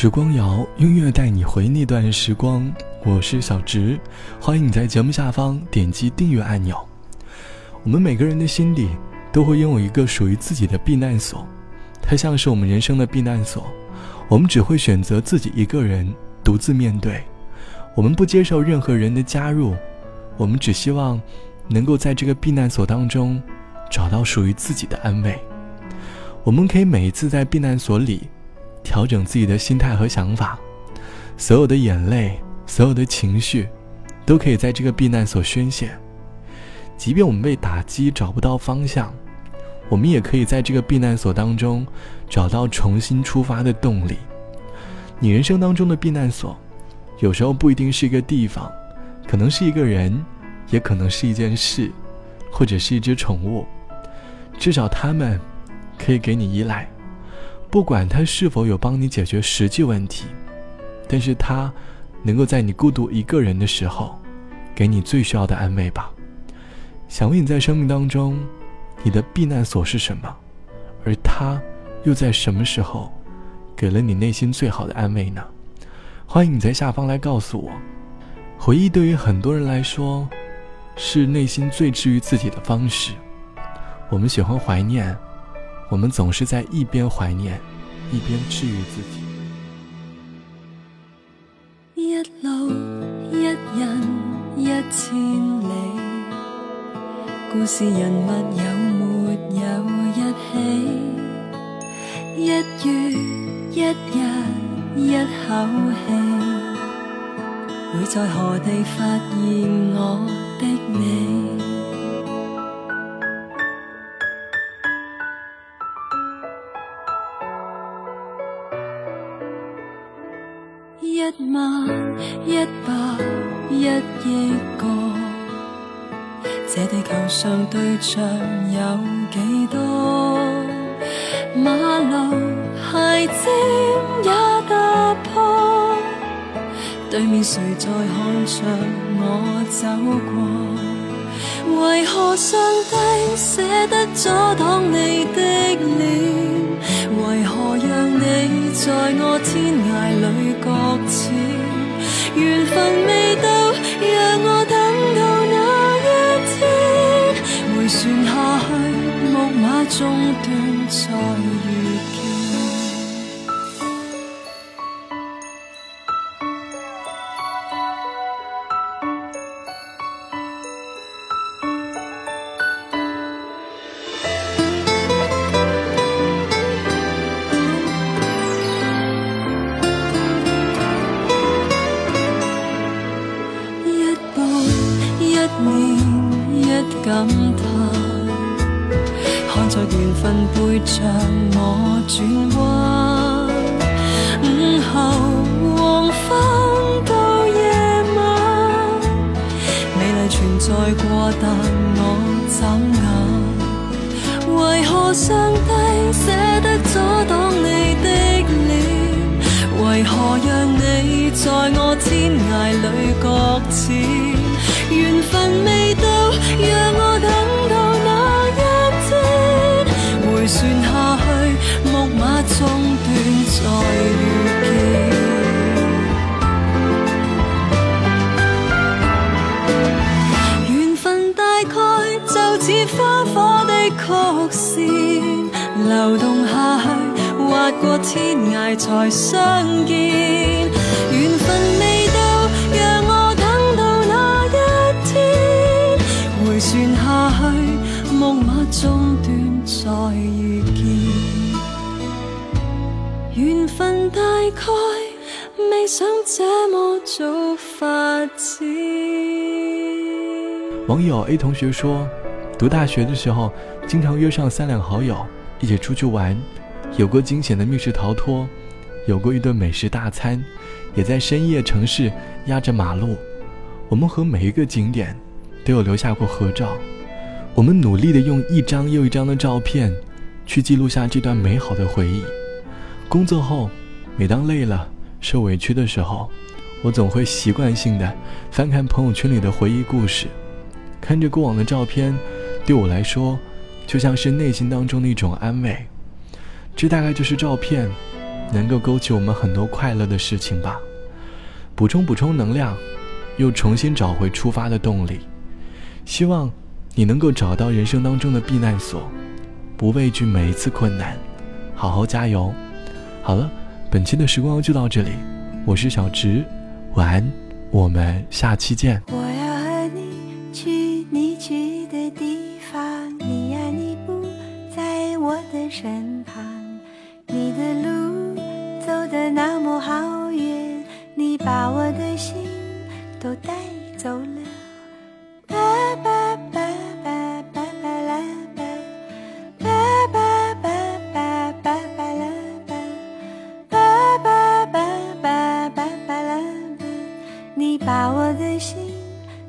时光谣，音乐带你回那段时光。我是小植，欢迎你在节目下方点击订阅按钮。我们每个人的心里都会拥有一个属于自己的避难所，它像是我们人生的避难所。我们只会选择自己一个人独自面对，我们不接受任何人的加入，我们只希望能够在这个避难所当中找到属于自己的安慰。我们可以每一次在避难所里。调整自己的心态和想法，所有的眼泪，所有的情绪，都可以在这个避难所宣泄。即便我们被打击找不到方向，我们也可以在这个避难所当中找到重新出发的动力。你人生当中的避难所，有时候不一定是一个地方，可能是一个人，也可能是一件事，或者是一只宠物。至少他们可以给你依赖。不管他是否有帮你解决实际问题，但是他能够在你孤独一个人的时候，给你最需要的安慰吧。想问你在生命当中，你的避难所是什么？而他又在什么时候，给了你内心最好的安慰呢？欢迎你在下方来告诉我。回忆对于很多人来说，是内心最治愈自己的方式。我们喜欢怀念。我们总是在一边怀念，一边治愈自己。一路一人一千里，故事人物有没有一起？一月一日一口气，会在何地发现我的你？一万一百一亿个，这地球上对象有几多？马路鞋尖也踏破，对面谁在看着我走过？为何上帝舍得阻挡你的脸？为何让你在我天涯里搁浅？缘分未到，让我等到那一天，回旋下去，木马中断再感叹，看着缘分背着我转弯。午后黄昏到夜晚，美丽存在过，但我眨眼。为何上帝舍得阻挡你的脸？为何让你在我天涯里搁浅？未到，让我等到那一天，回旋下去，木马中断再遇见。缘分大概就似花火的曲线，流动下去，划过天涯才相见。下去，木马中断再遇见。缘分大概未想这么早发展。网友 A 同学说，读大学的时候，经常约上三两好友一起出去玩，有过惊险的密室逃脱，有过一顿美食大餐，也在深夜城市压着马路。我们和每一个景点。都有留下过合照，我们努力的用一张又一张的照片，去记录下这段美好的回忆。工作后，每当累了、受委屈的时候，我总会习惯性的翻看朋友圈里的回忆故事，看着过往的照片，对我来说，就像是内心当中的一种安慰。这大概就是照片能够勾起我们很多快乐的事情吧，补充补充能量，又重新找回出发的动力。希望你能够找到人生当中的避难所，不畏惧每一次困难，好好加油。好了，本期的时光就到这里，我是小直，晚安，我们下期见。我要和你去你去的地方，你呀你不在我的身旁，你的路走的那么好远，你把我的心都带走了。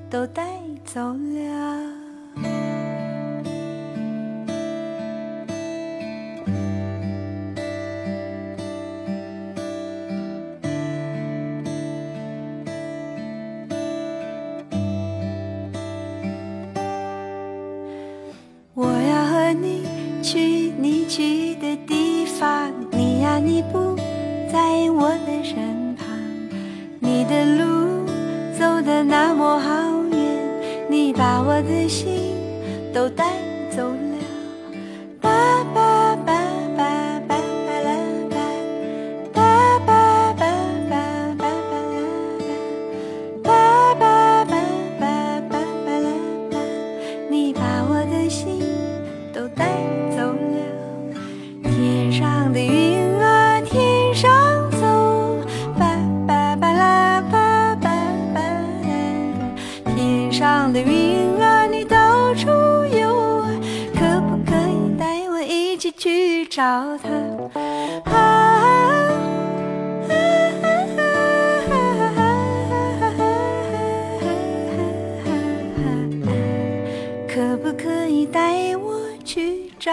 都带走了。心。找他？啊可不可以带我去找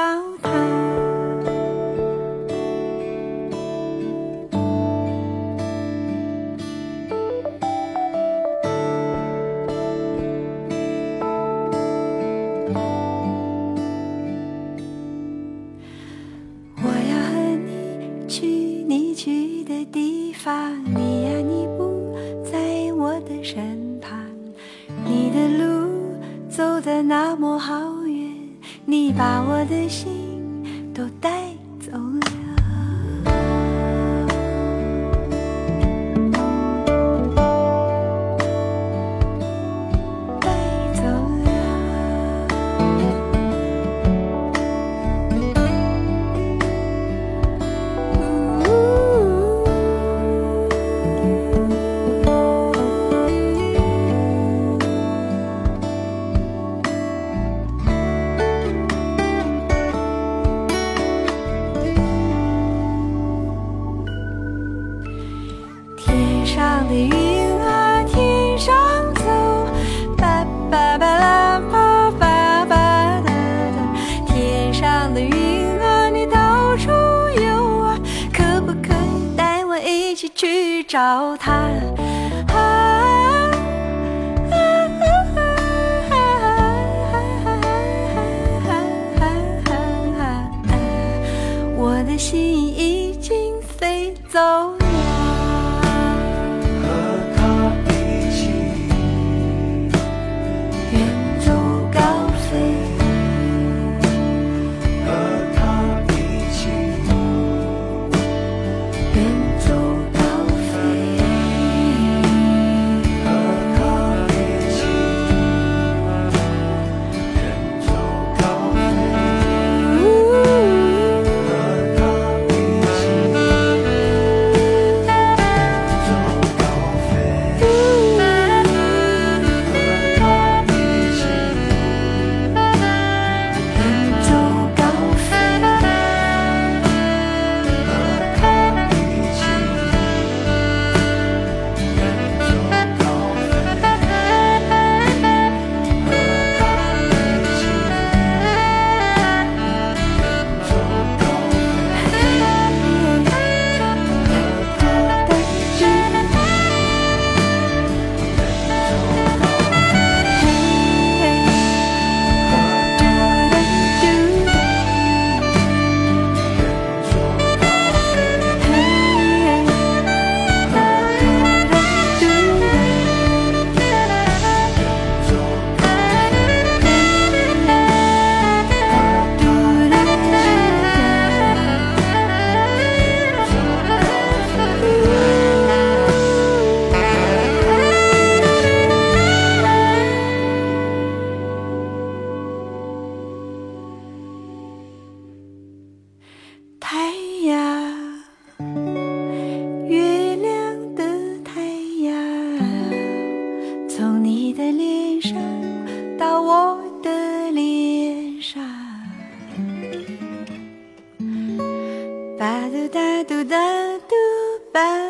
的身旁，你的路走得那么好远，你把我的心都带的云儿天上走，巴巴巴拉巴巴巴哒哒。天上的云儿你到处游啊，可不可以带我一起去找它？嘟哒嘟哒嘟吧哒。